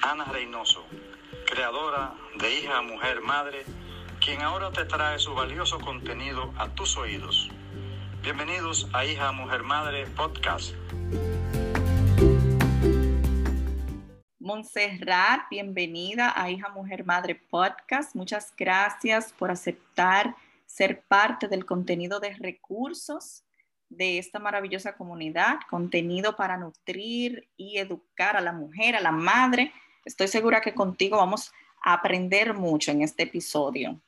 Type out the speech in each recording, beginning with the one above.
Ana Reynoso, creadora de Hija, Mujer, Madre, quien ahora te trae su valioso contenido a tus oídos. Bienvenidos a Hija, Mujer, Madre Podcast. Montserrat, bienvenida a Hija, Mujer, Madre Podcast. Muchas gracias por aceptar ser parte del contenido de recursos de esta maravillosa comunidad, contenido para nutrir y educar a la mujer, a la madre. Estoy segura que contigo vamos a aprender mucho en este episodio.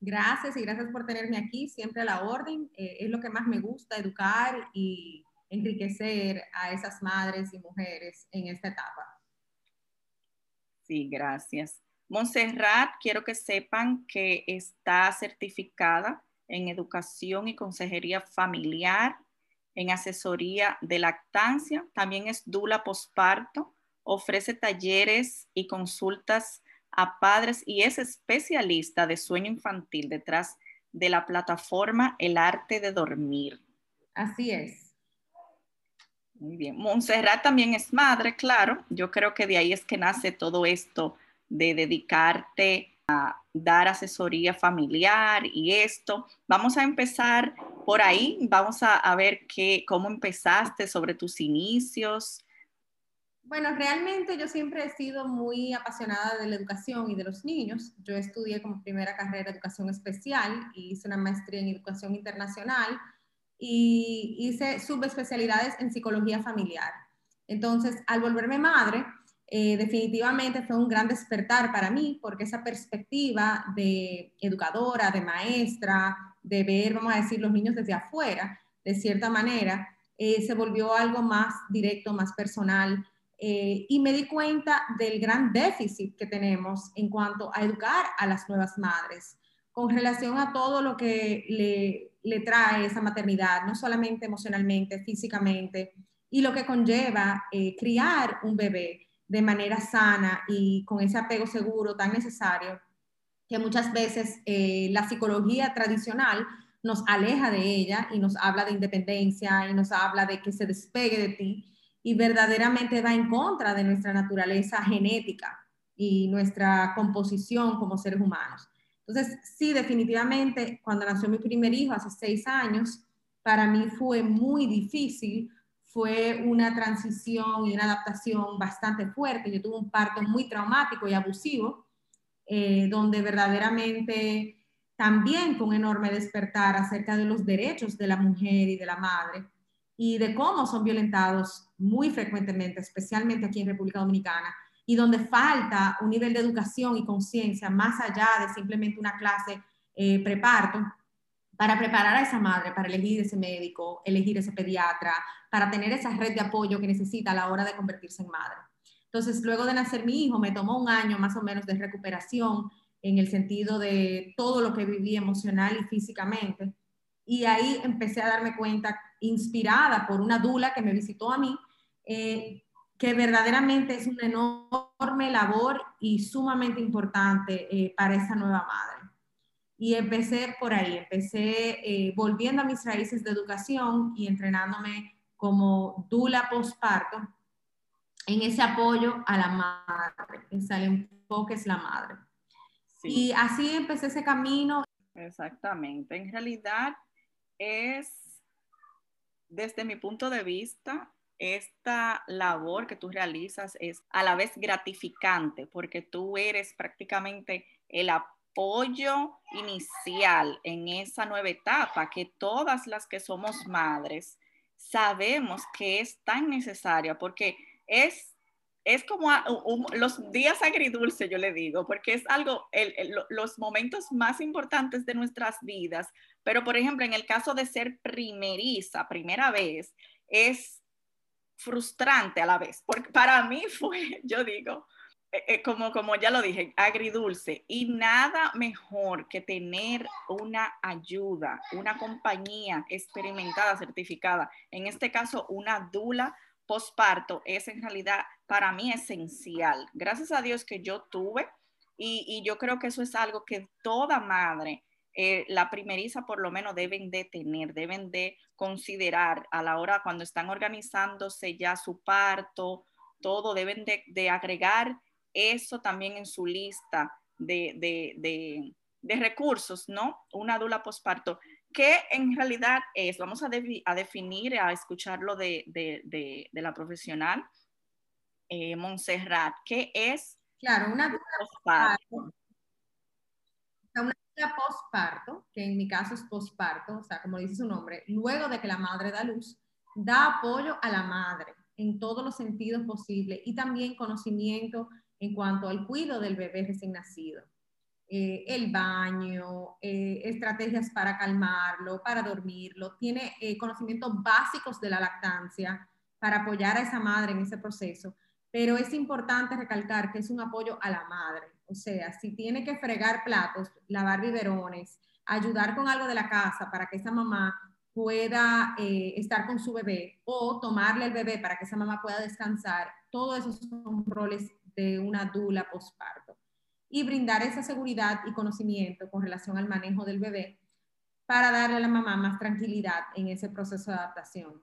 Gracias y gracias por tenerme aquí, siempre a la orden. Eh, es lo que más me gusta, educar y enriquecer a esas madres y mujeres en esta etapa. Sí, gracias. Montserrat, quiero que sepan que está certificada en educación y consejería familiar, en asesoría de lactancia, también es dula posparto, ofrece talleres y consultas a padres y es especialista de sueño infantil detrás de la plataforma El Arte de Dormir. Así es. Muy bien. Montserrat también es madre, claro. Yo creo que de ahí es que nace todo esto de dedicarte a dar asesoría familiar y esto. Vamos a empezar por ahí, vamos a, ver qué, cómo empezaste sobre tus inicios. Bueno, realmente yo siempre he sido muy apasionada de la educación y de los niños. Yo estudié como primera carrera educación especial y hice una maestría en educación internacional y hice subespecialidades en psicología familiar. Entonces, al volverme madre, eh, definitivamente fue un gran despertar para mí, porque esa perspectiva de educadora, de maestra, de ver, vamos a decir, los niños desde afuera, de cierta manera, eh, se volvió algo más directo, más personal. Eh, y me di cuenta del gran déficit que tenemos en cuanto a educar a las nuevas madres con relación a todo lo que le, le trae esa maternidad, no solamente emocionalmente, físicamente, y lo que conlleva criar un bebé de manera sana y con ese apego seguro tan necesario, que muchas veces eh, la psicología tradicional nos aleja de ella y nos habla de independencia y nos habla de que se despegue de ti y verdaderamente va en contra de nuestra naturaleza genética y nuestra composición como seres humanos. Entonces, sí, definitivamente, cuando nació mi primer hijo hace seis años, para mí fue muy difícil fue una transición y una adaptación bastante fuerte. Yo tuve un parto muy traumático y abusivo, eh, donde verdaderamente también con enorme despertar acerca de los derechos de la mujer y de la madre y de cómo son violentados muy frecuentemente, especialmente aquí en República Dominicana, y donde falta un nivel de educación y conciencia más allá de simplemente una clase eh, preparto para preparar a esa madre para elegir ese médico, elegir ese pediatra, para tener esa red de apoyo que necesita a la hora de convertirse en madre. Entonces, luego de nacer mi hijo, me tomó un año más o menos de recuperación en el sentido de todo lo que viví emocional y físicamente. Y ahí empecé a darme cuenta, inspirada por una dula que me visitó a mí, eh, que verdaderamente es una enorme labor y sumamente importante eh, para esa nueva madre. Y empecé por ahí, empecé eh, volviendo a mis raíces de educación y entrenándome como dula posparto en ese apoyo a la madre, en el enfoque es la madre. Y así empecé ese camino. Exactamente, en realidad es, desde mi punto de vista, esta labor que tú realizas es a la vez gratificante porque tú eres prácticamente el apoyo apoyo inicial en esa nueva etapa que todas las que somos madres sabemos que es tan necesaria porque es, es como los días agridulces, yo le digo, porque es algo, los momentos más importantes de nuestras vidas, pero por ejemplo, en el caso de ser primeriza, primera vez, es frustrante a la vez, porque para mí fue, yo digo, como, como ya lo dije, agridulce. Y nada mejor que tener una ayuda, una compañía experimentada, certificada. En este caso, una dula posparto es en realidad para mí esencial. Gracias a Dios que yo tuve y, yo creo que eso es algo que toda madre, eh, la primeriza por lo menos deben de tener, deben de considerar a la hora cuando están organizándose ya su parto todo, deben de, agregar eso también en su lista de, recursos, ¿no? Una dula posparto, que en realidad es, vamos a, a definir, a escucharlo de, la profesional eh, Montserrat, ¿qué es? Claro, una dula posparto. Una dula posparto, que en mi caso es posparto, o sea, como dice su nombre, luego de que la madre da luz, da apoyo a la madre en todos los sentidos posibles y también conocimiento en cuanto al cuidado del bebé recién nacido. Eh, el baño, eh, estrategias para calmarlo, para dormirlo, tiene eh, conocimientos básicos de la lactancia para apoyar a esa madre en ese proceso, pero es importante recalcar que es un apoyo a la madre, o sea, si tiene que fregar platos, lavar biberones, ayudar con algo de la casa para que esa mamá pueda estar con su bebé o tomarle el bebé para que esa mamá pueda descansar, todos esos son roles de una dula posparto. Y brindar esa seguridad y conocimiento con relación al manejo del bebé para darle a la mamá más tranquilidad en ese proceso de adaptación.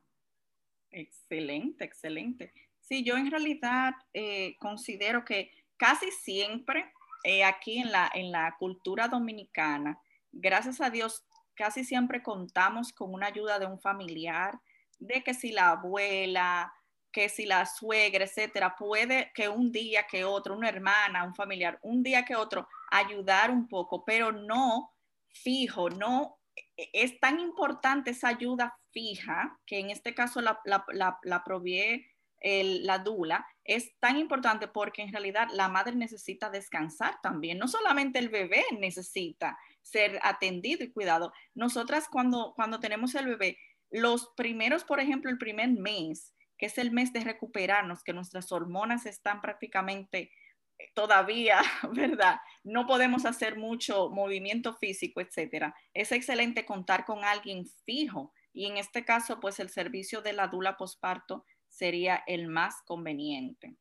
Excelente, excelente. Sí, yo en realidad eh, considero que casi siempre eh, aquí en la, en la cultura dominicana, gracias a Dios, casi siempre contamos con una ayuda de un familiar, de que si la abuela, que si la suegra, etcétera, puede que un día que otro, una hermana, un familiar, un día que otro, ayudar un poco, pero no fijo, no e-, es tan importante esa ayuda fija, que en este caso la, la, la, la provee la dula, es tan importante porque en realidad la madre necesita descansar también, no solamente el bebé necesita, ser atendido y cuidado. Nosotras cuando, cuando tenemos el bebé, los primeros, por ejemplo, el primer mes, es el mes de recuperarnos, que nuestras hormonas están prácticamente eh, todavía, ¿verdad? No podemos hacer mucho movimiento físico, etcétera. Es excelente contar con alguien fijo y en este caso, pues el servicio de la dula posparto sería el más conveniente.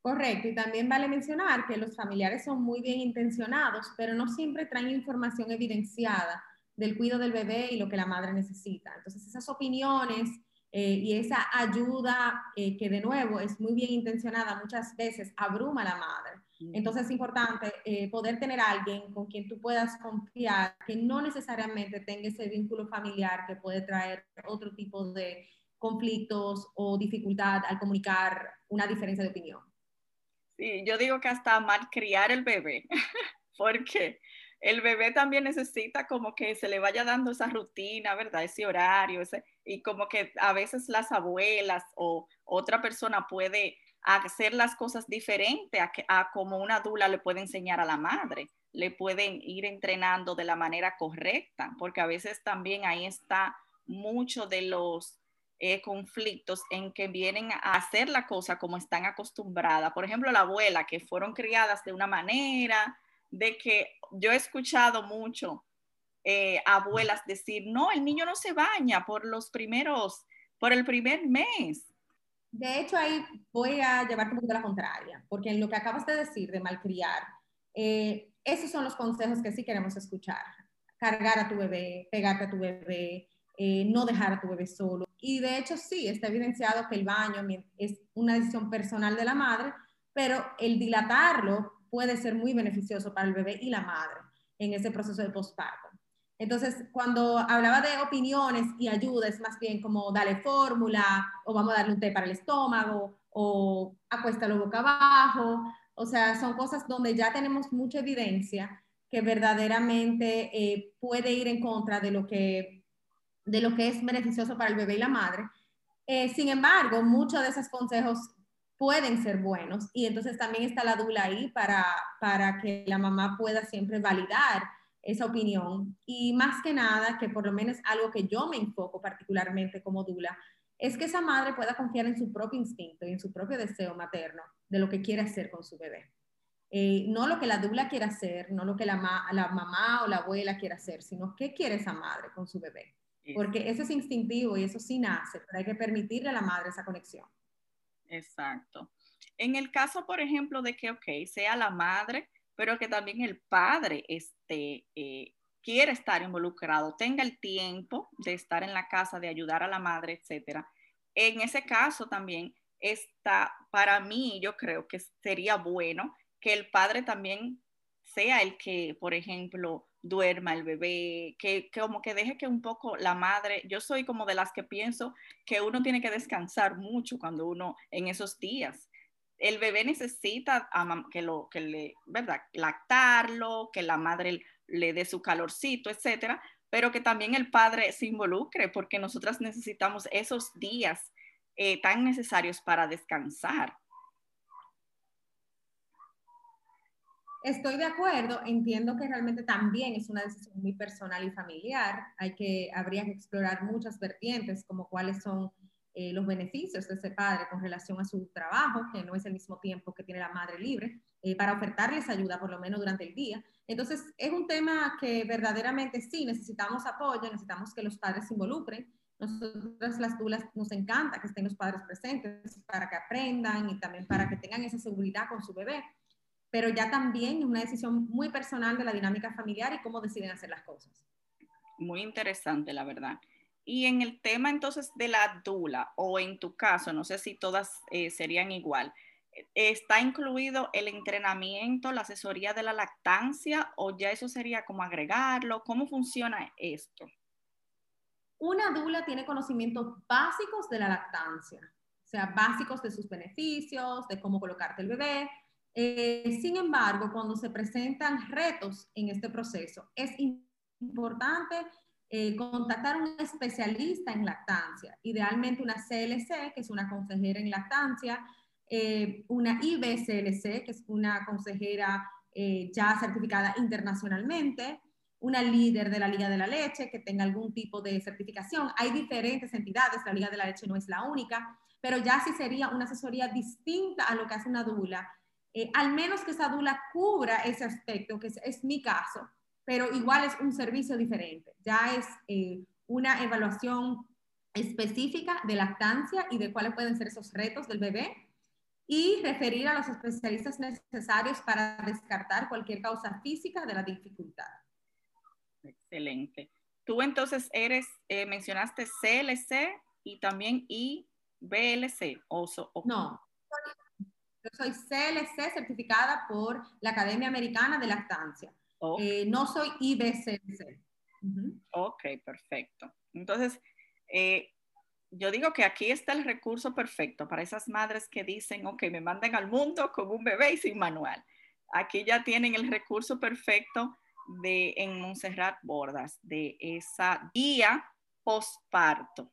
Correcto, y también vale mencionar que los familiares son muy bien intencionados, pero no siempre traen información evidenciada del cuidado del bebé y lo que la madre necesita. Entonces, esas opiniones eh, y esa ayuda eh, que de nuevo es muy bien intencionada, muchas veces abruma a la madre. Entonces es importante eh, poder tener a alguien con quien tú puedas confiar, que no necesariamente tenga ese vínculo familiar que puede traer otro tipo de conflictos o dificultad al comunicar una diferencia de opinión. Sí, yo digo que hasta malcriar el bebé, porque el bebé también necesita como que se le vaya dando esa rutina, ¿verdad? Ese horario, ese, y como que a veces las abuelas o otra persona puede hacer las cosas diferentes a, a como una dula le puede enseñar a la madre, le pueden ir entrenando de la manera correcta, porque a veces también ahí está mucho de los eh, conflictos en que vienen a hacer la cosa como están acostumbradas. Por ejemplo, la abuela, que fueron criadas de una manera, de que yo he escuchado mucho eh, abuelas decir, no, el niño no se baña por los primeros, por el primer mes. De hecho, ahí voy a llevarte un poquito la contraria, porque en lo que acabas de decir de malcriar, eh, esos son los consejos que sí queremos escuchar. Cargar a tu bebé, pegarte a tu bebé, no dejar a tu bebé solo, y de hecho sí, está evidenciado que el baño es una decisión personal de la madre, pero el dilatarlo puede ser muy beneficioso para el bebé y la madre en ese proceso de posparto. Entonces, cuando hablaba de opiniones y ayuda, es más bien como dale fórmula, o vamos a darle un té para el estómago, o acuéstalo boca abajo. O sea, son cosas donde ya tenemos mucha evidencia que verdaderamente eh, puede ir en contra de lo que de lo que es beneficioso para el bebé y la madre. Eh, sin embargo, muchos de esos consejos pueden ser buenos y entonces también está la dula ahí para, para que la mamá pueda siempre validar esa opinión y más que nada, que por lo menos algo que yo me enfoco particularmente como dula, es que esa madre pueda confiar en su propio instinto y en su propio deseo materno de lo que quiere hacer con su bebé. Eh, no lo que la dula quiere hacer, no lo que la, la mamá o la abuela quiere hacer, sino qué quiere esa madre con su bebé porque eso es instintivo y eso sí nace, pero hay que permitirle a la madre esa conexión. Exacto. En el caso, por ejemplo, de que, ok, sea la madre, pero que también el padre este, eh, quiere estar involucrado, tenga el tiempo de estar en la casa, de ayudar a la madre, etcétera. En ese caso también está, para mí, yo creo que sería bueno que el padre también sea el que, por ejemplo, duerma el bebé, que, como que deje que un poco la madre, yo soy como de las que pienso que uno tiene que descansar mucho cuando uno en esos días. El bebé necesita que lo que le, ¿verdad? lactarlo, que la madre le dé su calorcito, etcétera, pero que también el padre se involucre porque nosotras necesitamos esos días eh, tan necesarios para descansar. Estoy de acuerdo, entiendo que realmente también es una decisión muy personal y familiar. Hay que, habría que explorar muchas vertientes, como cuáles son eh, los beneficios de ese padre con relación a su trabajo, que no es el mismo tiempo que tiene la madre libre, eh, para ofertarles ayuda por lo menos durante el día. Entonces, es un tema que verdaderamente sí necesitamos apoyo, necesitamos que los padres se involucren. Nosotras las dulas nos encanta que estén los padres presentes para que aprendan y también para que tengan esa seguridad con su bebé pero ya también es una decisión muy personal de la dinámica familiar y cómo deciden hacer las cosas. Muy interesante, la verdad. Y en el tema entonces de la dula, o en tu caso, no sé si todas eh, serían igual, ¿está incluido el entrenamiento, la asesoría de la lactancia o ya eso sería como agregarlo? ¿Cómo funciona esto? Una dula tiene conocimientos básicos de la lactancia, o sea, básicos de sus beneficios, de cómo colocarte el bebé, eh, sin embargo, cuando se presentan retos en este proceso, es importante eh, contactar a un especialista en lactancia, idealmente una CLC, que es una consejera en lactancia, eh, una IBCLC, que es una consejera ya certificada internacionalmente, una líder de la Liga de la Leche que tenga algún tipo de certificación. Hay diferentes entidades, la Liga de la Leche no es la única, pero ya sí sería una asesoría distinta a lo que hace una dula eh, al menos que esa dula cubra ese aspecto, que es, mi caso, pero igual es un servicio diferente. Ya es eh, una evaluación específica de lactancia y de cuáles pueden ser esos retos del bebé y referir a los especialistas necesarios para descartar cualquier causa física de la dificultad. Excelente. Tú entonces eres, eh, mencionaste CLC y también IBLC. O, o, no, yo soy CLC certificada por la Academia Americana de Lactancia. Eh, no soy IBCLC. Ok, perfecto. Entonces, eh, yo digo que aquí está el recurso perfecto para esas madres que dicen, ok, me manden al mundo con un bebé y sin manual. Aquí ya tienen el recurso perfecto de en Montserrat Bordas, de esa guía postparto.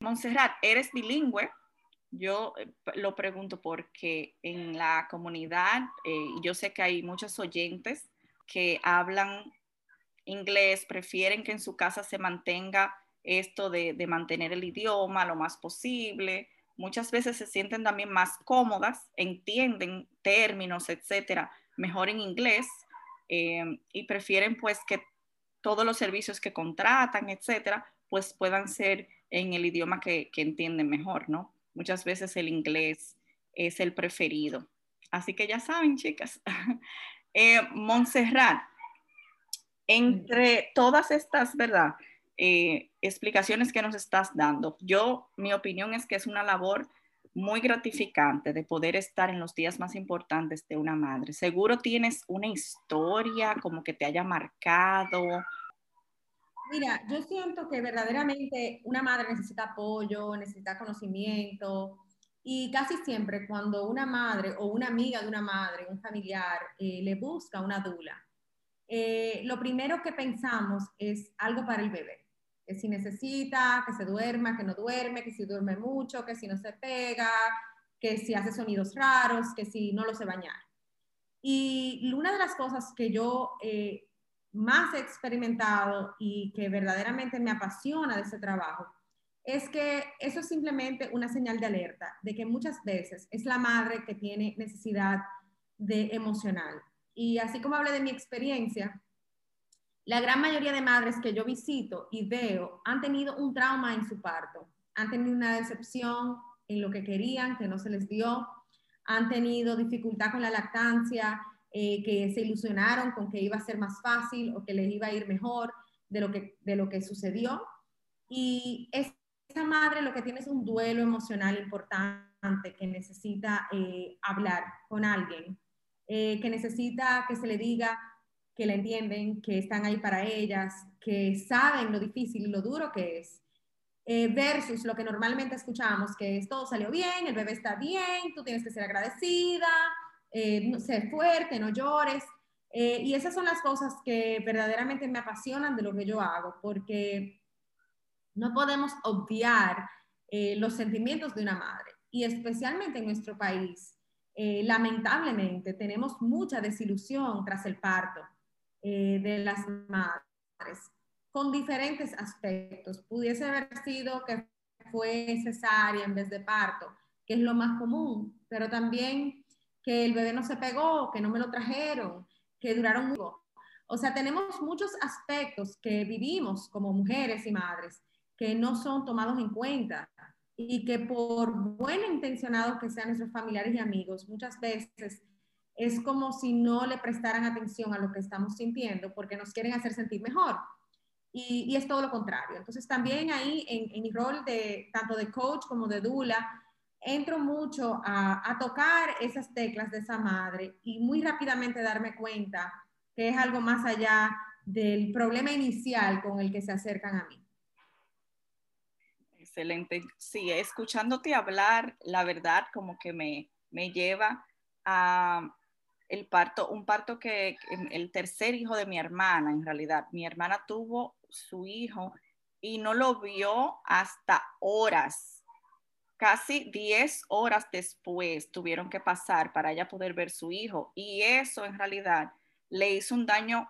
Montserrat, ¿eres bilingüe? Yo eh, lo pregunto porque en la comunidad, eh, yo sé que hay muchos oyentes que hablan inglés, prefieren que en su casa se mantenga esto de, mantener el idioma lo más posible. Muchas veces se sienten también más cómodas, entienden términos, etcétera, mejor en inglés eh, y prefieren pues que todos los servicios que contratan, etcétera, pues puedan ser en el idioma que, que entienden mejor, ¿no? Muchas veces el inglés es el preferido. Así que ya saben, chicas. eh, Montserrat, entre todas estas, ¿verdad? Eh, explicaciones que nos estás dando, yo, mi opinión es que es una labor muy gratificante de poder estar en los días más importantes de una madre. Seguro tienes una historia como que te haya marcado Mira, yo siento que verdaderamente una madre necesita apoyo, necesita conocimiento y casi siempre cuando una madre o una amiga de una madre, un familiar, eh, le busca una dula, eh, lo primero que pensamos es algo para el bebé. Que si necesita, que se duerma, que no duerme, que si duerme mucho, que si no se pega, que si hace sonidos raros, que si no lo se bañar. Y una de las cosas que yo eh, más he experimentado y que verdaderamente me apasiona de ese trabajo, es que eso es simplemente una señal de alerta, de que muchas veces es la madre que tiene necesidad de emocional. Y así como hablé de mi experiencia, la gran mayoría de madres que yo visito y veo han tenido un trauma en su parto, han tenido una decepción en lo que querían, que no se les dio, han tenido dificultad con la lactancia, eh, que se ilusionaron con que iba a ser más fácil o que les iba a ir mejor de lo que, de lo que sucedió. Y es esa madre lo que tiene es un duelo emocional importante que necesita eh, hablar con alguien, eh, que necesita que se le diga que la entienden, que están ahí para ellas, que saben lo difícil y lo duro que es, eh, versus lo que normalmente escuchamos, que es todo salió bien, el bebé está bien, tú tienes que ser agradecida, eh, ser fuerte, no llores. Eh, y esas son las cosas que verdaderamente me apasionan de lo que yo hago, porque no podemos obviar los sentimientos de una madre. Y especialmente en nuestro país, lamentablemente, tenemos mucha desilusión tras el parto de las madres con diferentes aspectos. Pudiese haber sido que fue cesárea en vez de parto, que es lo más común, pero también que el bebé no se pegó, que no me lo trajeron, que duraron mucho. O sea, tenemos muchos aspectos que vivimos como mujeres y madres que no son tomados en cuenta y que por buen intencionados que sean nuestros familiares y amigos, muchas veces es como si no le prestaran atención a lo que estamos sintiendo porque nos quieren hacer sentir mejor y, es todo lo contrario. Entonces también ahí en, mi rol de tanto de coach como de dula, entro mucho a, tocar esas teclas de esa madre y muy rápidamente darme cuenta que es algo más allá del problema inicial con el que se acercan a mí. Excelente. Sí, escuchándote hablar, la verdad como que me, me lleva a el parto, un parto que, el tercer hijo de mi hermana, en realidad, mi hermana tuvo su hijo y no lo vio hasta horas, casi 10 horas después tuvieron que pasar para ella poder ver su hijo y eso en realidad le hizo un daño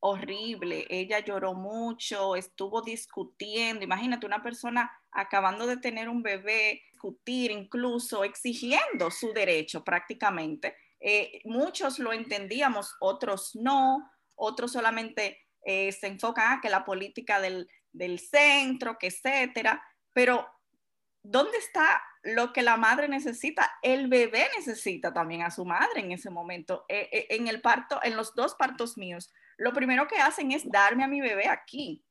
horrible. Ella lloró mucho, estuvo discutiendo. Imagínate una persona acabando de tener un bebé, discutir, incluso exigiendo su derecho prácticamente eh, muchos lo entendíamos, otros no, otros solamente eh, se enfocan a que la política del, centro, que etcétera, pero ¿dónde está lo que la madre necesita? El bebé necesita también a su madre en ese momento. Eh, en el parto, en los dos partos míos, lo primero que hacen es darme a mi bebé aquí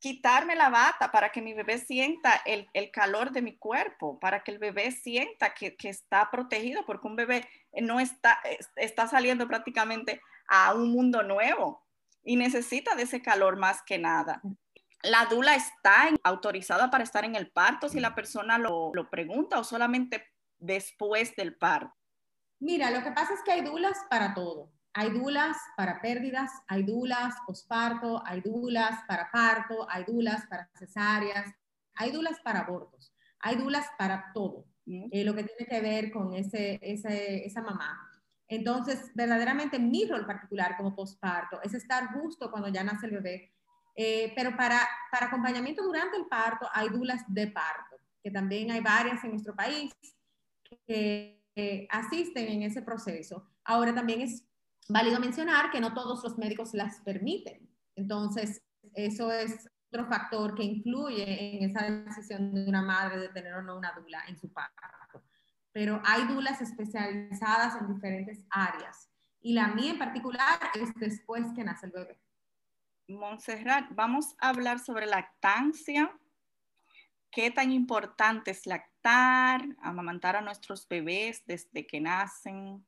quitarme la bata para que mi bebé sienta el, calor de mi cuerpo, para que el bebé sienta que, está protegido, porque un bebé no está, está saliendo prácticamente a un mundo nuevo y necesita de ese calor más que nada. La dula está autorizada para estar en el parto si la persona lo, lo pregunta o solamente después del parto. Mira, lo que pasa es que hay dulas para todo. Hay dulas para pérdidas, hay dulas posparto, hay dulas para parto, hay dulas para cesáreas, hay dulas para abortos, hay dulas para todo, eh, lo que tiene que ver con ese, esa mamá. Entonces, verdaderamente mi rol particular como posparto es estar justo cuando ya nace el bebé, eh, pero para, para acompañamiento durante el parto hay dulas de parto, que también hay varias en nuestro país que asisten en ese proceso. Ahora también es válido mencionar que no todos los médicos las permiten. Entonces, eso es otro factor que influye en esa decisión de una madre de tener o no una dula en su parto. Pero hay dulas especializadas en diferentes áreas. Y la mía en particular es después que nace el bebé. Montserrat, vamos a hablar sobre lactancia. ¿Qué tan importante es lactar, amamantar a nuestros bebés desde que nacen?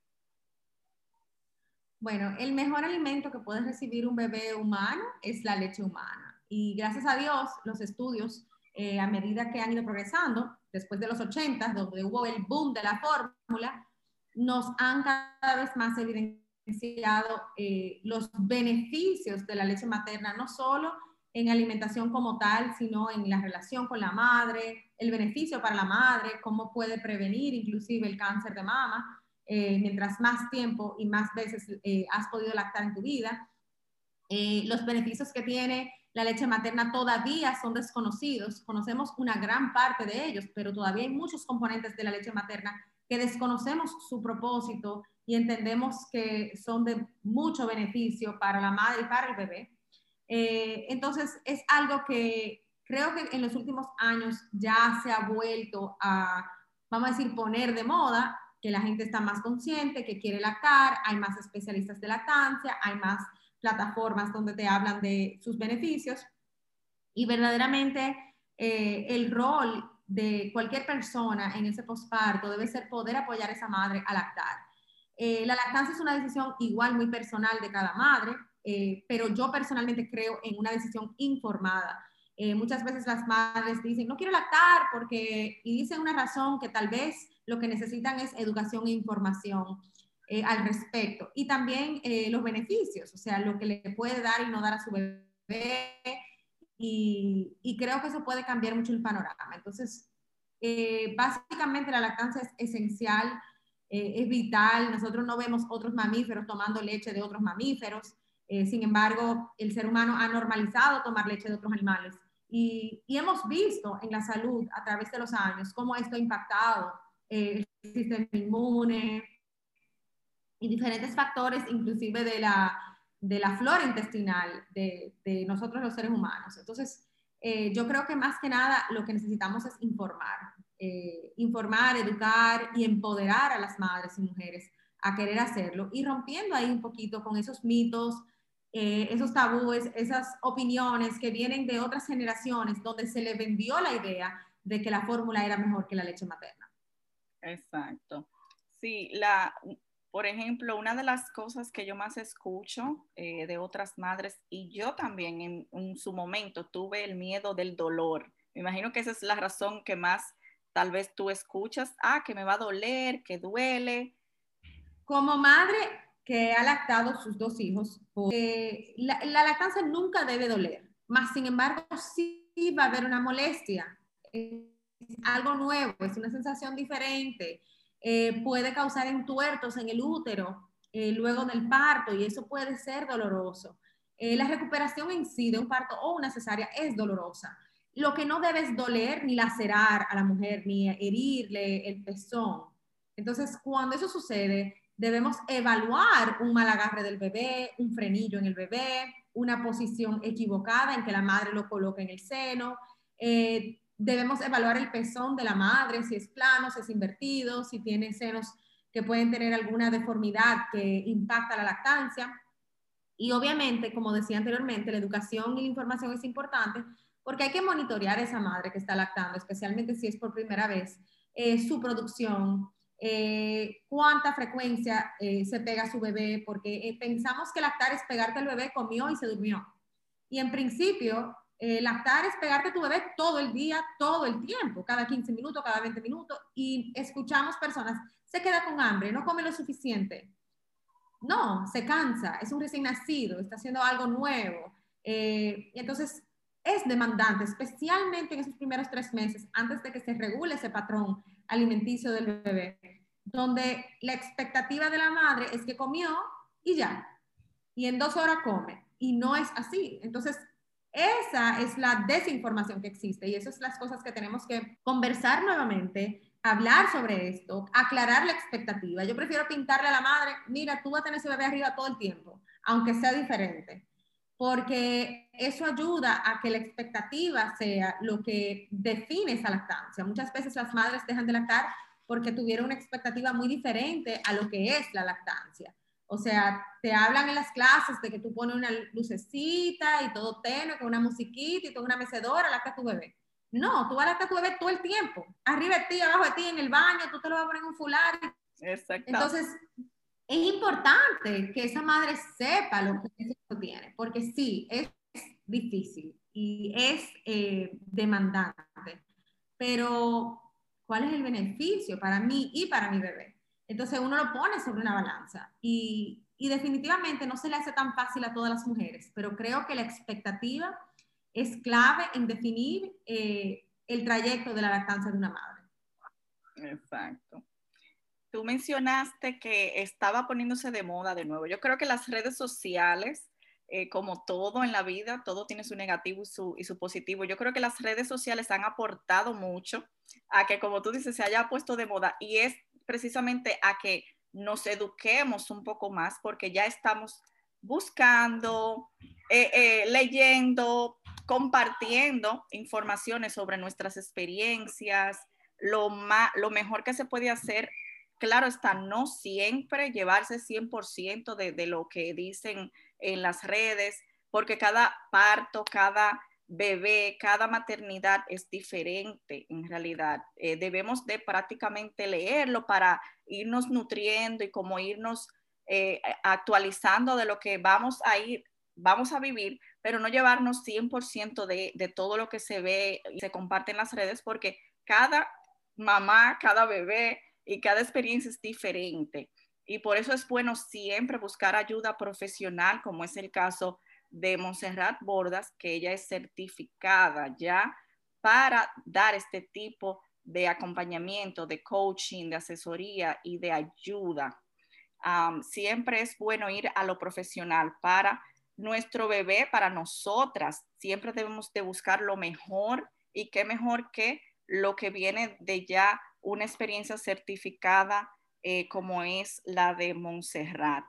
Bueno, el mejor alimento que puede recibir un bebé humano es la leche humana. Y gracias a Dios, los estudios, eh, a medida que han ido progresando, después de los 80, donde hubo el boom de la fórmula, nos han cada vez más evidenciado eh, los beneficios de la leche materna, no solo en alimentación como tal, sino en la relación con la madre, el beneficio para la madre, cómo puede prevenir inclusive el cáncer de mama eh, mientras más tiempo y más veces eh, has podido lactar en tu vida. Eh, los beneficios que tiene la leche materna todavía son desconocidos. Conocemos una gran parte de ellos, pero todavía hay muchos componentes de la leche materna que desconocemos su propósito y entendemos que son de mucho beneficio para la madre y para el bebé. entonces, es algo que creo que en los últimos años ya se ha vuelto a, vamos a decir, poner de moda que la gente está más consciente, que quiere lactar, hay más especialistas de lactancia, hay más plataformas donde te hablan de sus beneficios y verdaderamente eh, el rol de cualquier persona en ese posparto debe ser poder apoyar a esa madre a lactar. Eh, la lactancia es una decisión igual muy personal de cada madre, eh, pero yo personalmente creo en una decisión informada. Muchas veces las madres dicen, no quiero lactar porque, y dicen una razón que tal vez lo que necesitan es educación e información al respecto. Y también los beneficios, o sea, lo que le puede dar y no dar a su bebé, y, creo que eso puede cambiar mucho el panorama. Entonces, eh, básicamente la lactancia es esencial, eh, es vital. Nosotros no vemos otros mamíferos tomando leche de otros mamíferos. Eh, sin embargo, el ser humano ha normalizado tomar leche de otros animales. Y, y, hemos visto en la salud a través de los años cómo esto ha impactado el sistema inmune y diferentes factores, inclusive de la, de la flora intestinal de, nosotros los seres humanos. Entonces, eh, yo creo que más que nada lo que necesitamos es informar, eh, informar, educar y empoderar a las madres y mujeres a querer hacerlo y rompiendo ahí un poquito con esos mitos, eh, esos tabúes, esas opiniones que vienen de otras generaciones donde se le vendió la idea de que la fórmula era mejor que la leche materna. Exacto. Sí, la, por ejemplo, una de las cosas que yo más escucho eh, de otras madres, y yo también en, su momento tuve el miedo del dolor. Me imagino que esa es la razón que más tal vez tú escuchas, ah, que me va a doler, que duele. Como madre que ha lactado sus dos hijos, la, la, lactancia nunca debe doler, más sin embargo sí va a haber una molestia, es algo nuevo, es una sensación diferente eh, puede causar entuertos en el útero eh, luego del parto y eso puede ser doloroso. Eh, la recuperación en sí de un parto o una cesárea es dolorosa. Lo que no debe doler ni lacerar a la mujer ni herirle el pezón. Entonces, cuando eso sucede, debemos evaluar un mal agarre del bebé, un frenillo en el bebé, una posición equivocada en que la madre lo coloque en el seno, debemos evaluar el pezón de la madre, si es plano, si es invertido, si tiene senos que pueden tener alguna deformidad que impacta la lactancia. Y obviamente, como decía anteriormente, la educación y la información es importante porque hay que monitorear a esa madre que está lactando, especialmente si es por primera vez, eh, su producción, eh, cuánta frecuencia eh, se pega a su bebé, porque pensamos que lactar es pegarte al bebé, comió y se durmió. Y en principio, eh, lactar es pegarte a tu bebé todo el día, todo el tiempo, cada 15 minutos, cada 20 minutos, y escuchamos personas, se queda con hambre, no come lo suficiente. No, se cansa, es un recién nacido, está haciendo algo nuevo. Eh, entonces, es demandante, especialmente en esos primeros tres meses, antes de que se regule ese patrón alimenticio del bebé, donde la expectativa de la madre es que comió y ya, y en dos horas come, y no es así. Entonces, esa es la desinformación que existe y esas son las cosas que tenemos que conversar nuevamente, hablar sobre esto, aclarar la expectativa. Yo prefiero pintarle a la madre, mira, tú vas a tener ese bebé arriba todo el tiempo, aunque sea diferente, porque eso ayuda a que la expectativa sea lo que define esa lactancia. Muchas veces las madres dejan de lactar porque tuvieron una expectativa muy diferente a lo que es la lactancia. O sea, te hablan en las clases de que tú pones una lucecita y todo tenue, con una musiquita y toda una mecedora, lacta tu bebé. No, tú vas a lactar tu bebé todo el tiempo. Arriba de ti, abajo de ti, en el baño, tú te lo vas a poner en un fular. Exacto. Entonces, es importante que esa madre sepa lo que eso tiene, porque sí, es difícil y es eh, demandante. Pero, ¿cuál es el beneficio para mí y para mi bebé? Entonces uno lo pone sobre una balanza y, definitivamente no se le hace tan fácil a todas las mujeres, pero creo que la expectativa es clave en definir eh, el trayecto de la lactancia de una madre. Exacto. Tú mencionaste que estaba poniéndose de moda de nuevo. Yo creo que las redes sociales, eh, como todo en la vida, todo tiene su negativo y su, y su positivo. Yo creo que las redes sociales han aportado mucho a que, como tú dices, se haya puesto de moda y es precisamente a que nos eduquemos un poco más porque ya estamos buscando, eh, eh, leyendo, compartiendo informaciones sobre nuestras experiencias, lo, lo mejor que se puede hacer. Claro está, no siempre llevarse 100% de, de lo que dicen en las redes, porque cada parto, cada bebé, cada maternidad es diferente en realidad. Eh, debemos de prácticamente leerlo para irnos nutriendo y como irnos eh, actualizando de lo que vamos a ir, vamos a vivir, pero no llevarnos 100% de, de todo lo que se ve y se comparte en las redes porque cada mamá, cada bebé y cada experiencia es diferente. Y por eso es bueno siempre buscar ayuda profesional, como es el caso de Montserrat Bordas, que ella es certificada ya para dar este tipo de acompañamiento, de coaching, de asesoría y de ayuda. siempre es bueno ir a lo profesional para nuestro bebé, para nosotras. Siempre debemos de buscar lo mejor y qué mejor que lo que viene de ya una experiencia certificada eh, como es la de Montserrat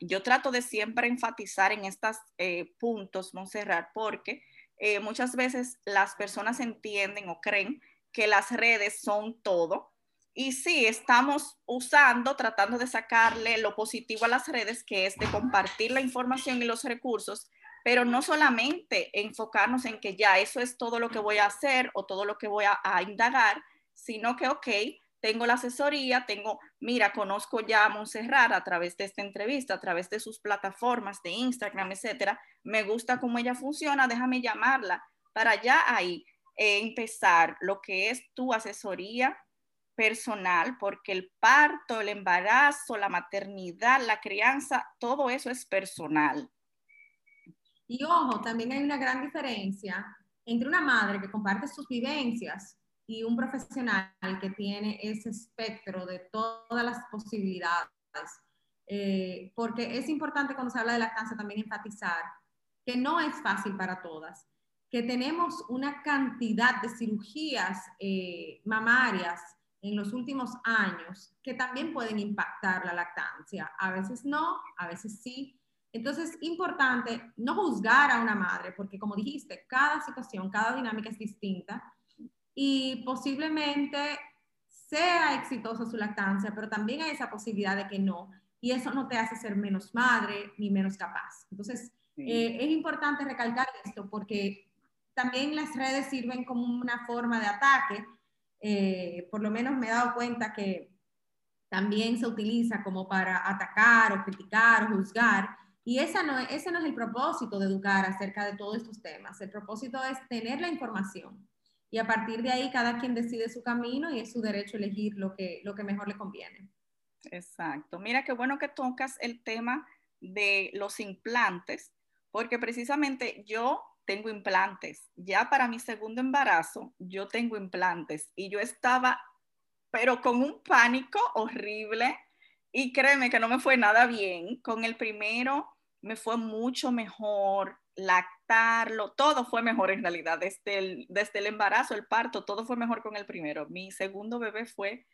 yo trato de siempre enfatizar en estos eh, puntos, Montserrat, porque eh, muchas veces las personas entienden o creen que las redes son todo. Y sí, estamos usando, tratando de sacarle lo positivo a las redes, que es de compartir la información y los recursos, pero no solamente enfocarnos en que ya eso es todo lo que voy a hacer o todo lo que voy a, a indagar, sino que, ok, tengo la asesoría, tengo, mira, conozco ya a Montserrat a través de esta entrevista, a través de sus plataformas de Instagram, etcétera. Me gusta cómo ella funciona, déjame llamarla para ya ahí eh, empezar lo que es tu asesoría personal, porque el parto, el embarazo, la maternidad, la crianza, todo eso es personal. Y ojo, también hay una gran diferencia entre una madre que comparte sus vivencias y un profesional que tiene ese espectro de todas las posibilidades. Eh, porque es importante cuando se habla de lactancia también enfatizar que no es fácil para todas, que tenemos una cantidad de cirugías eh, mamarias en los últimos años que también pueden impactar la lactancia. A veces no, a veces sí. Entonces, importante no juzgar a una madre, porque como dijiste, cada situación, cada dinámica es distinta y posiblemente sea exitosa su lactancia, pero también hay esa posibilidad de que no. Y eso no te hace ser menos madre ni menos capaz. Entonces, eh, es importante recalcar esto porque también las redes sirven como una forma de ataque. Eh, por lo menos me he dado cuenta que también se utiliza como para atacar o criticar o juzgar. Y esa no, ese no es el propósito de educar acerca de todos estos temas. El propósito es tener la información y a partir de ahí cada quien decide su camino y es su derecho elegir lo que, lo que mejor le conviene. Exacto. Mira qué bueno que tocas el tema de los implantes, porque precisamente yo tengo implantes. Ya para mi segundo embarazo, yo tengo implantes y yo estaba, pero con un pánico horrible y créeme que no me fue nada bien. Con el primero me fue mucho mejor, lactarlo, todo fue mejor en realidad, desde el, desde el embarazo, el parto, todo fue mejor con el primero. Mi segundo bebé fue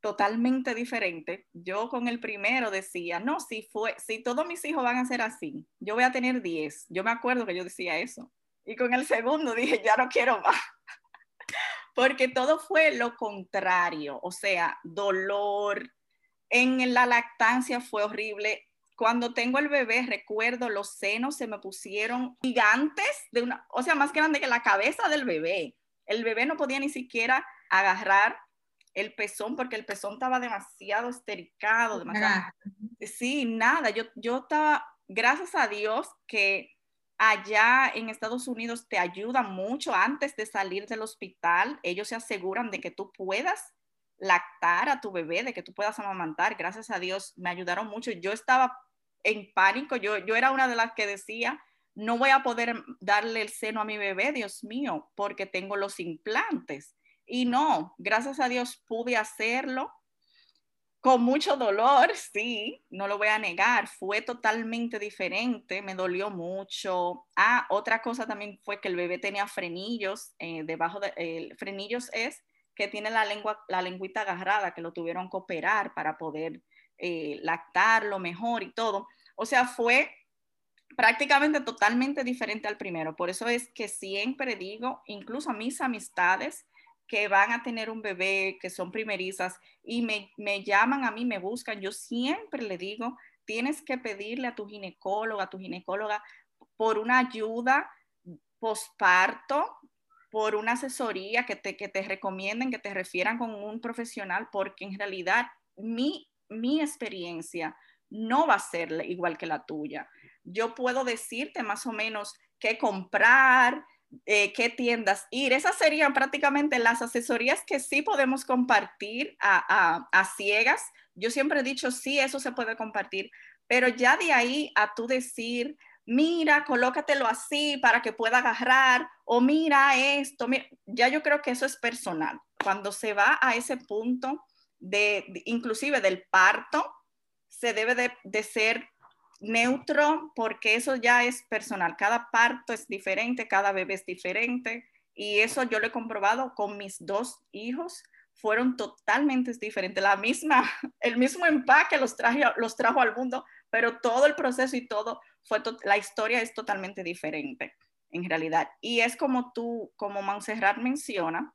totalmente diferente. Yo con el primero decía, no, si fue, si todos mis hijos van a ser así, yo voy a tener 10. Yo me acuerdo que yo decía eso. Y con el segundo dije, ya no quiero más. Porque todo fue lo contrario, o sea, dolor. En la lactancia fue horrible, cuando tengo el bebé, recuerdo los senos se me pusieron gigantes, de una, o sea, más grande que la cabeza del bebé. El bebé no podía ni siquiera agarrar el pezón porque el pezón estaba demasiado estericado, demasiado... Sí, nada, yo, yo estaba, gracias a Dios que allá en Estados Unidos te ayudan mucho antes de salir del hospital, ellos se aseguran de que tú puedas lactar a tu bebé, de que tú puedas amamantar. Gracias a Dios me ayudaron mucho. Yo estaba en pánico, yo, yo era una de las que decía, no voy a poder darle el seno a mi bebé, Dios mío, porque tengo los implantes. Y no, gracias a Dios pude hacerlo con mucho dolor, sí, no lo voy a negar, fue totalmente diferente, me dolió mucho. Ah, otra cosa también fue que el bebé tenía frenillos, eh, debajo de, frenillos es que tiene la lengua, la lengüita agarrada, que lo tuvieron que operar para poder eh, lactarlo mejor y todo. O sea, fue prácticamente totalmente diferente al primero. Por eso es que siempre digo, incluso a mis amistades que van a tener un bebé, que son primerizas y me, me llaman a mí, me buscan, yo siempre le digo, tienes que pedirle a tu ginecóloga, a tu ginecóloga, por una ayuda posparto por una asesoría que te, que te recomienden, que te refieran con un profesional, porque en realidad mi, mi experiencia no va a ser igual que la tuya. Yo puedo decirte más o menos qué comprar, eh, qué tiendas ir. Esas serían prácticamente las asesorías que sí podemos compartir a, a, ciegas. Yo siempre he dicho, sí, eso se puede compartir, pero ya de ahí a tú decir, mira, colócatelo así para que pueda agarrar, o mira esto, ya yo creo que eso es personal. Cuando se va a ese punto de, inclusive del parto, se debe de, de ser neutro porque eso ya es personal. Cada parto es diferente, cada bebé es diferente y eso yo lo he comprobado con mis dos hijos. Fueron totalmente diferentes. La misma, el mismo empaque los, traje, los trajo al mundo, pero todo el proceso y todo fue, la historia es totalmente diferente en realidad. Y es como tú, como Montserrat menciona,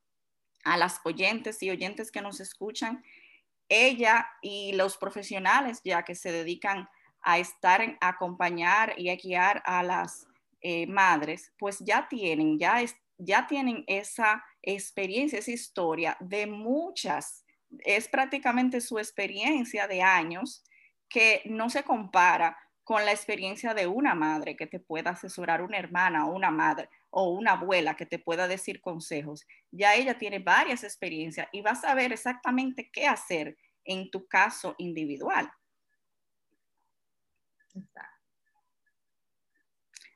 a las oyentes y oyentes que nos escuchan, ella y los profesionales ya que se dedican a estar, en, acompañar y a guiar a las eh, madres, pues ya tienen, ya, ya tienen esa experiencia, esa historia de muchas, es prácticamente su experiencia de años que no se compara con la experiencia de una madre que te pueda asesorar, una hermana o una madre o una abuela que te pueda decir consejos. Ya ella tiene varias experiencias y va a saber exactamente qué hacer en tu caso individual.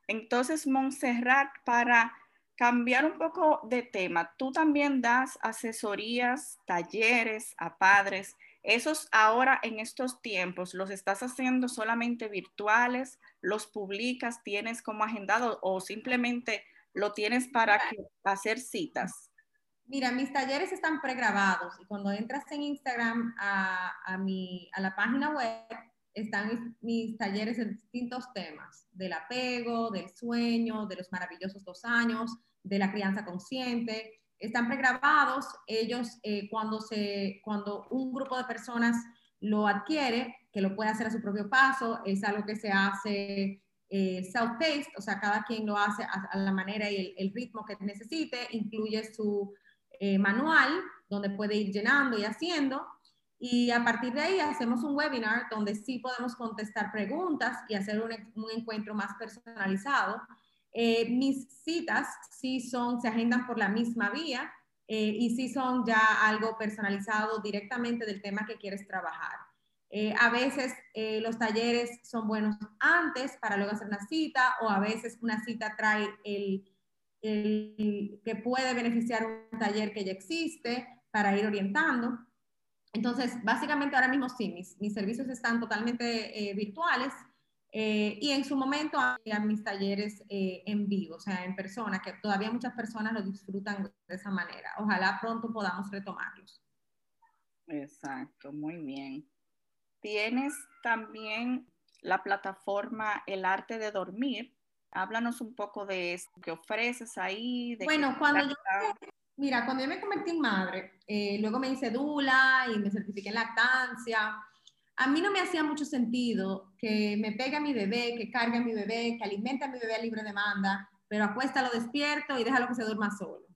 Entonces, Montserrat, para cambiar un poco de tema, tú también das asesorías, talleres a padres. ¿Esos ahora en estos tiempos los estás haciendo solamente virtuales? ¿Los publicas? ¿Tienes como agendado o simplemente lo tienes para hacer citas? Mira, mis talleres están pregrabados y cuando entras en Instagram a, a, mi, a la página web, están mis, talleres en distintos temas, del apego, del sueño, de los maravillosos dos años, de la crianza consciente. Están pregrabados, ellos eh, cuando, se, cuando un grupo de personas lo adquiere, que lo puede hacer a su propio paso, es algo que se hace eh, self-paced, o sea, cada quien lo hace a, la manera y el, ritmo que necesite, incluye su eh, manual donde puede ir llenando y haciendo, y a partir de ahí hacemos un webinar donde sí podemos contestar preguntas y hacer un, un encuentro más personalizado. Eh, mis citas sí son, se agendan por la misma vía eh, y sí son ya algo personalizado directamente del tema que quieres trabajar. Eh, a veces los talleres son buenos antes para luego hacer una cita o a veces una cita trae el, el que puede beneficiar un taller que ya existe para ir orientando. Entonces, básicamente ahora mismo sí, mis, mis servicios están totalmente virtuales eh, y en su momento había mis talleres eh, en vivo, o sea, en persona, que todavía muchas personas lo disfrutan de esa manera. Ojalá pronto podamos retomarlos. Exacto, muy bien. Tienes también la plataforma El Arte de Dormir. Háblanos un poco de eso, qué ofreces ahí. bueno, cuando yo, Mira, cuando yo me convertí en madre, eh, luego me hice dula y me certifiqué en lactancia. A mí no me hacía mucho sentido que me pegue a mi bebé, que cargue a mi bebé, que alimente a mi bebé a libre demanda, pero acuéstalo despierto y déjalo que se duerma solo.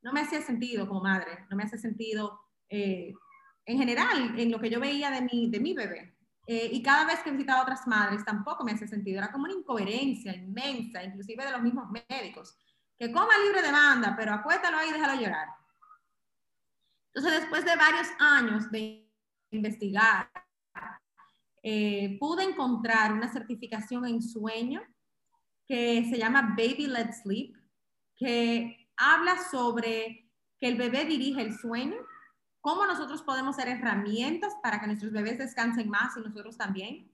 No me hacía sentido como madre, no me hacía sentido eh, en general en lo que yo veía de mi, de mi bebé. Eh, y cada vez que visitaba a otras madres tampoco me hacía sentido, era como una incoherencia inmensa, inclusive de los mismos médicos que coma libre demanda, pero acuéstalo ahí y déjalo llorar. Entonces, después de varios años de investigar, eh, pude encontrar una certificación en sueño que se llama Baby Led Sleep, que habla sobre que el bebé dirige el sueño, cómo nosotros podemos ser herramientas para que nuestros bebés descansen más y nosotros también,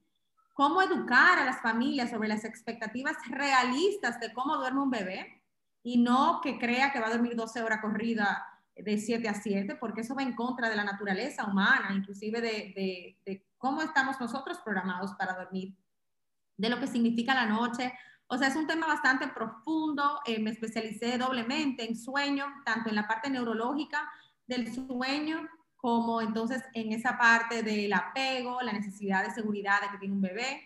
cómo educar a las familias sobre las expectativas realistas de cómo duerme un bebé, y no que crea que va a dormir 12 horas corrida de 7 a 7, porque eso va en contra de la naturaleza humana, inclusive de, de, cómo estamos nosotros programados para dormir, de lo que significa la noche. O sea, es un tema bastante profundo. Eh, me especialicé doblemente en sueño, tanto en la parte neurológica del sueño, como entonces en esa parte del apego, la necesidad de seguridad de que tiene un bebé,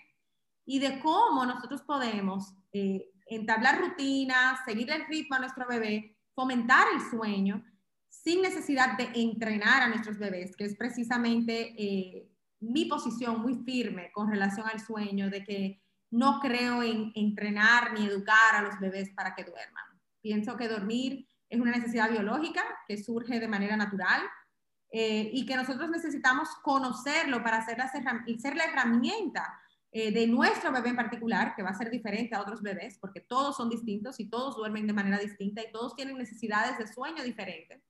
y de cómo nosotros podemos eh, entablar rutinas, seguir el ritmo a nuestro bebé, fomentar el sueño sin necesidad de entrenar a nuestros bebés, que es precisamente eh, mi posición muy firme con relación al sueño, de que no creo en entrenar ni educar a los bebés para que duerman. Pienso que dormir es una necesidad biológica que surge de manera natural eh, y que nosotros necesitamos conocerlo para la, ser la herramienta eh, de nuestro bebé en particular, que va a ser diferente a otros bebés, porque todos son distintos y todos duermen de manera distinta y todos tienen necesidades de sueño diferentes.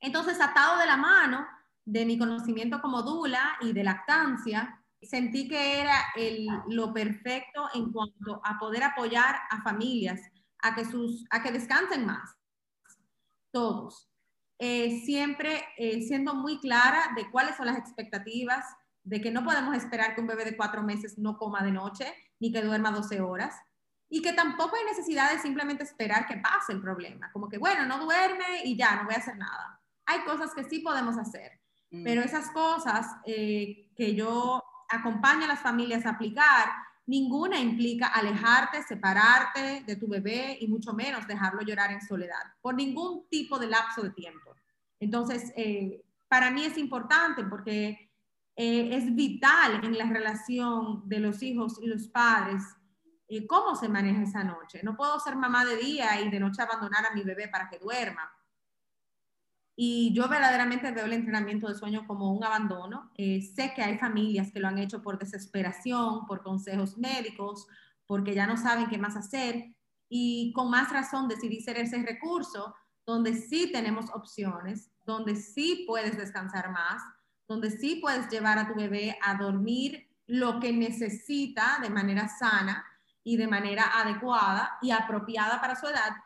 Entonces, atado de la mano de mi conocimiento como dula y de lactancia, sentí que era el, lo perfecto en cuanto a poder apoyar a familias a que, sus, a que descansen más, todos. Eh, siempre eh, siendo muy clara de cuáles son las expectativas, de que no podemos esperar que un bebé de cuatro meses no coma de noche ni que duerma 12 horas y que tampoco hay necesidad de simplemente esperar que pase el problema, como que bueno, no duerme y ya, no voy a hacer nada. Hay cosas que sí podemos hacer, mm. pero esas cosas eh, que yo acompaño a las familias a aplicar, ninguna implica alejarte, separarte de tu bebé y mucho menos dejarlo llorar en soledad, por ningún tipo de lapso de tiempo. Entonces, eh, para mí es importante porque eh, es vital en la relación de los hijos y los padres eh, cómo se maneja esa noche. No puedo ser mamá de día y de noche abandonar a mi bebé para que duerma. Y yo verdaderamente veo el entrenamiento de sueño como un abandono. Eh, sé que hay familias que lo han hecho por desesperación, por consejos médicos, porque ya no saben qué más hacer. Y con más razón decidí ser ese recurso donde sí tenemos opciones, donde sí puedes descansar más, donde sí puedes llevar a tu bebé a dormir lo que necesita de manera sana y de manera adecuada y apropiada para su edad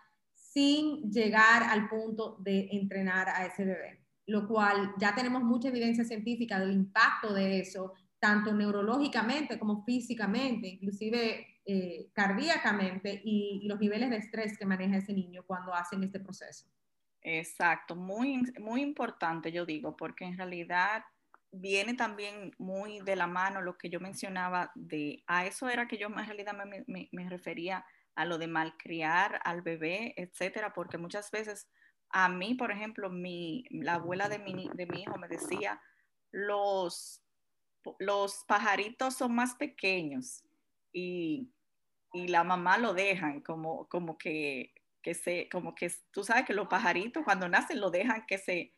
sin llegar al punto de entrenar a ese bebé, lo cual ya tenemos mucha evidencia científica del impacto de eso, tanto neurológicamente como físicamente, inclusive eh, cardíacamente y, los niveles de estrés que maneja ese niño cuando hacen este proceso. Exacto, muy, muy importante, yo digo, porque en realidad viene también muy de la mano lo que yo mencionaba de, a eso era que yo en realidad me, me, refería a lo de malcriar al bebé, etcétera, porque muchas veces a mí, por ejemplo, mi, la abuela de mi, de mi hijo me decía, los, los pajaritos son más pequeños y, y la mamá lo dejan como, como que que se, como que tú sabes que los pajaritos cuando nacen lo dejan que se...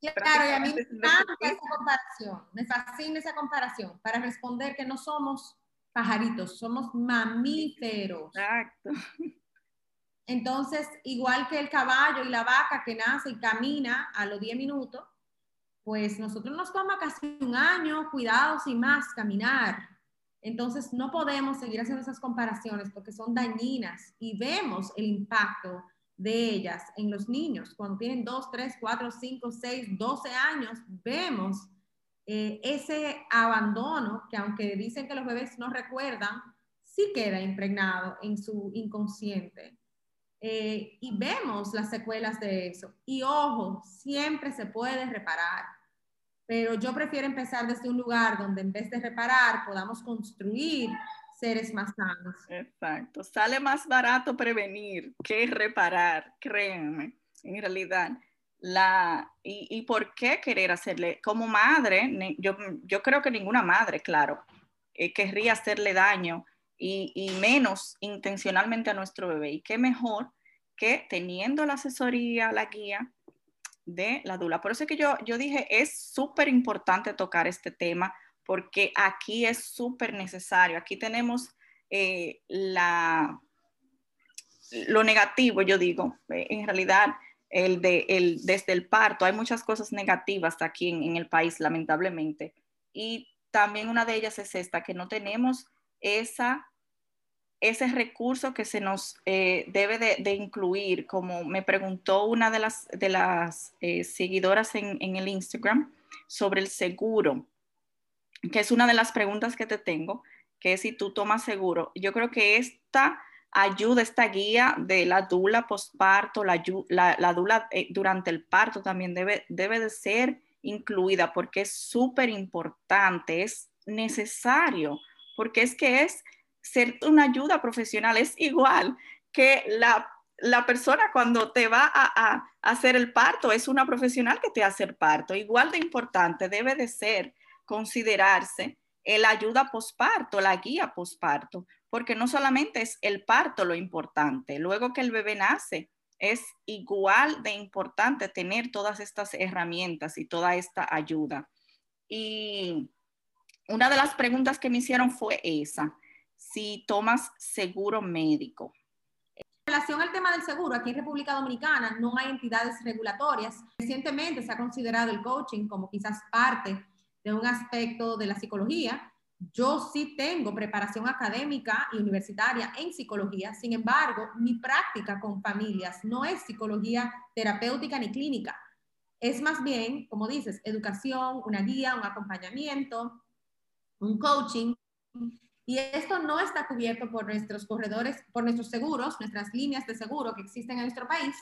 Claro, y a mí me encanta esa comparación, me fascina esa comparación para responder que no somos pajaritos, somos mamíferos. Exacto. Entonces, igual que el caballo y la vaca que nace y camina a los 10 minutos, pues nosotros nos toma casi un año, cuidados y más, caminar. Entonces, no podemos seguir haciendo esas comparaciones porque son dañinas y vemos el impacto de ellas en los niños. Cuando tienen 2, 3, 4, 5, 6, 12 años, vemos eh, ese abandono que aunque dicen que los bebés no recuerdan, sí queda impregnado en su inconsciente. Eh, y vemos las secuelas de eso. Y ojo, siempre se puede reparar pero yo prefiero empezar desde un lugar donde en vez de reparar podamos construir seres más sanos. Exacto, sale más barato prevenir que reparar, créanme, en realidad. La, y, y, por qué querer hacerle, como madre, yo, yo creo que ninguna madre, claro, eh, querría hacerle daño y, y menos intencionalmente a nuestro bebé. Y qué mejor que teniendo la asesoría, la guía, de la dula. Por eso es que yo, yo dije, es súper importante tocar este tema porque aquí es súper necesario. Aquí tenemos eh, la, lo negativo, yo digo, eh, en realidad, el de, el, desde el parto, hay muchas cosas negativas aquí en, en el país, lamentablemente. Y también una de ellas es esta, que no tenemos esa ese recurso que se nos eh, debe de, incluir, como me preguntó una de las, de las eh, seguidoras en, en, el Instagram sobre el seguro, que es una de las preguntas que te tengo, que si tú tomas seguro. Yo creo que esta ayuda, esta guía de la dula postparto, la, la, la dula eh, durante el parto también debe, debe de ser incluida porque es súper importante, es necesario, porque es que es ser una ayuda profesional es igual que la, persona cuando te va a, hacer el parto, es una profesional que te hace el parto. Igual de importante debe de ser considerarse la ayuda posparto, la guía posparto, porque no solamente es el parto lo importante, luego que el bebé nace, es igual de importante tener todas estas herramientas y toda esta ayuda. Y una de las preguntas que me hicieron fue esa, si tomas seguro médico. En relación al tema del seguro, aquí en República Dominicana no hay entidades regulatorias. Recientemente se ha considerado el coaching como quizás parte de un aspecto de la psicología. Yo sí tengo preparación académica y universitaria en psicología, sin embargo, mi práctica con familias no es psicología terapéutica ni clínica. Es más bien, como dices, educación, una guía, un acompañamiento, un coaching. Y esto no está cubierto por nuestros corredores, por nuestros seguros, nuestras líneas de seguro que existen en nuestro país.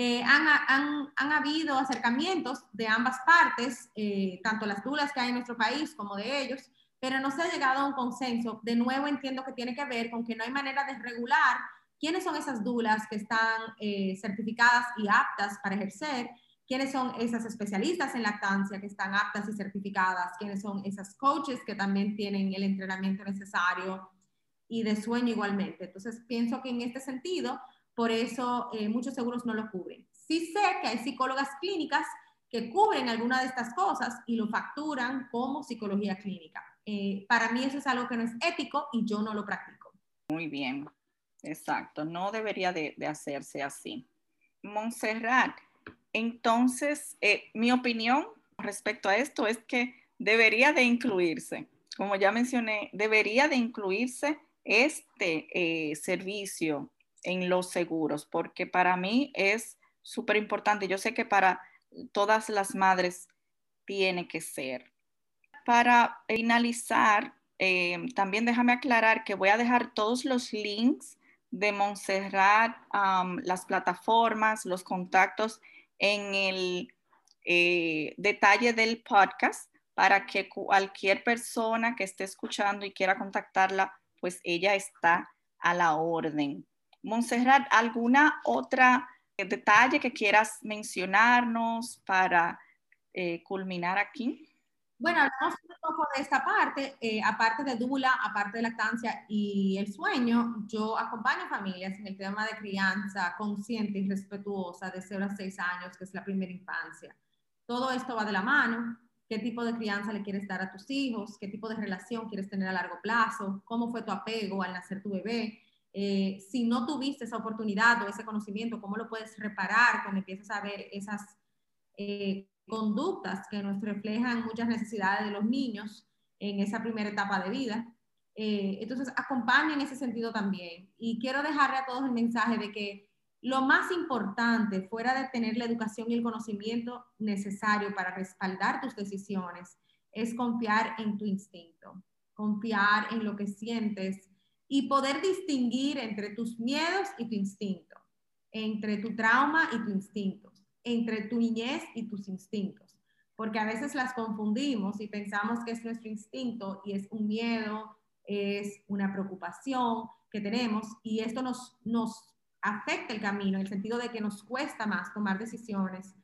Eh, han, han, han, habido acercamientos de ambas partes, eh, tanto las dudas que hay en nuestro país como de ellos, pero no se ha llegado a un consenso. De nuevo entiendo que tiene que ver con que no hay manera de regular quiénes son esas dulas que están eh, certificadas y aptas para ejercer quiénes son esas especialistas en lactancia que están aptas y certificadas, quiénes son esas coaches que también tienen el entrenamiento necesario y de sueño igualmente. Entonces, pienso que en este sentido, por eso eh, muchos seguros no lo cubren. Sí sé que hay psicólogas clínicas que cubren alguna de estas cosas y lo facturan como psicología clínica. Eh, para mí eso es algo que no es ético y yo no lo practico. Muy bien, exacto, no debería de, hacerse así. Montserrat, entonces, eh, mi opinión respecto a esto es que debería de incluirse, como ya mencioné, debería de incluirse este servicio en los seguros, porque para mí es súper importante. Yo sé que para todas las madres tiene que ser. Para finalizar, eh, también déjame aclarar que voy a dejar todos los links de Montserrat, las plataformas, los contactos en el eh, detalle del podcast para que cualquier persona que esté escuchando y quiera contactarla, pues ella está a la orden. Montserrat, ¿alguna otra eh, detalle que quieras mencionarnos para eh, culminar aquí? Bueno, hablamos un poco de esta parte, eh, aparte de Dula, aparte de lactancia y el sueño, yo acompaño familias en el tema de crianza consciente y respetuosa de 0 a 6 años, que es la primera infancia. Todo esto va de la mano, qué tipo de crianza le quieres dar a tus hijos, qué tipo de relación quieres tener a largo plazo, cómo fue tu apego al nacer tu bebé. Eh, si no tuviste esa oportunidad o ese conocimiento, cómo lo puedes reparar cuando empiezas a ver esas eh, conductas que nos reflejan muchas necesidades de los niños en esa primera etapa de vida. Eh, entonces, acompaña en ese sentido también. Y quiero dejarle a todos el mensaje de que lo más importante, fuera de tener la educación y el conocimiento necesario para respaldar tus decisiones, es confiar en tu instinto, confiar en lo que sientes y poder distinguir entre tus miedos y tu instinto, entre tu trauma y tu instinto entre tu niñez y tus instintos, porque a veces las confundimos y pensamos que es nuestro instinto y es un miedo, es una preocupación que tenemos y esto nos, nos afecta el camino en el sentido de que nos cuesta más tomar decisiones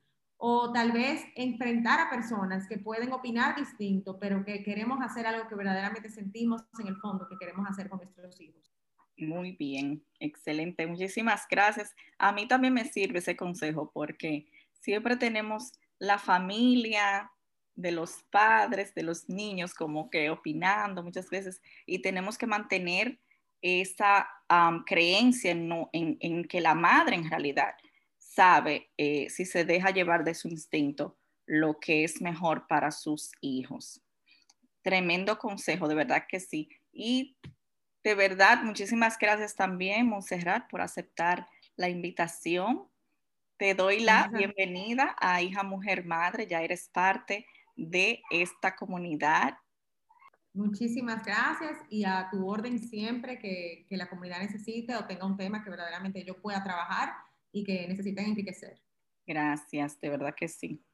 o tal vez enfrentar a personas que pueden opinar distinto, pero que queremos hacer algo que verdaderamente sentimos en el fondo que queremos hacer con nuestros hijos. Muy bien, excelente. Muchísimas gracias. A mí también me sirve ese consejo porque siempre tenemos la familia de los padres, de los niños, como que opinando muchas veces y tenemos que mantener esa creencia en, que la madre en realidad sabe eh, si se deja llevar de su instinto lo que es mejor para sus hijos. Tremendo consejo, de verdad que sí. Y de verdad, muchísimas gracias también, Montserrat, por aceptar la invitación te doy la bienvenida a Hija Mujer Madre, ya eres parte de esta comunidad. Muchísimas gracias y a tu orden siempre que, que la comunidad necesite o tenga un tema que verdaderamente yo pueda trabajar y que necesiten enriquecer. Gracias, de verdad que sí.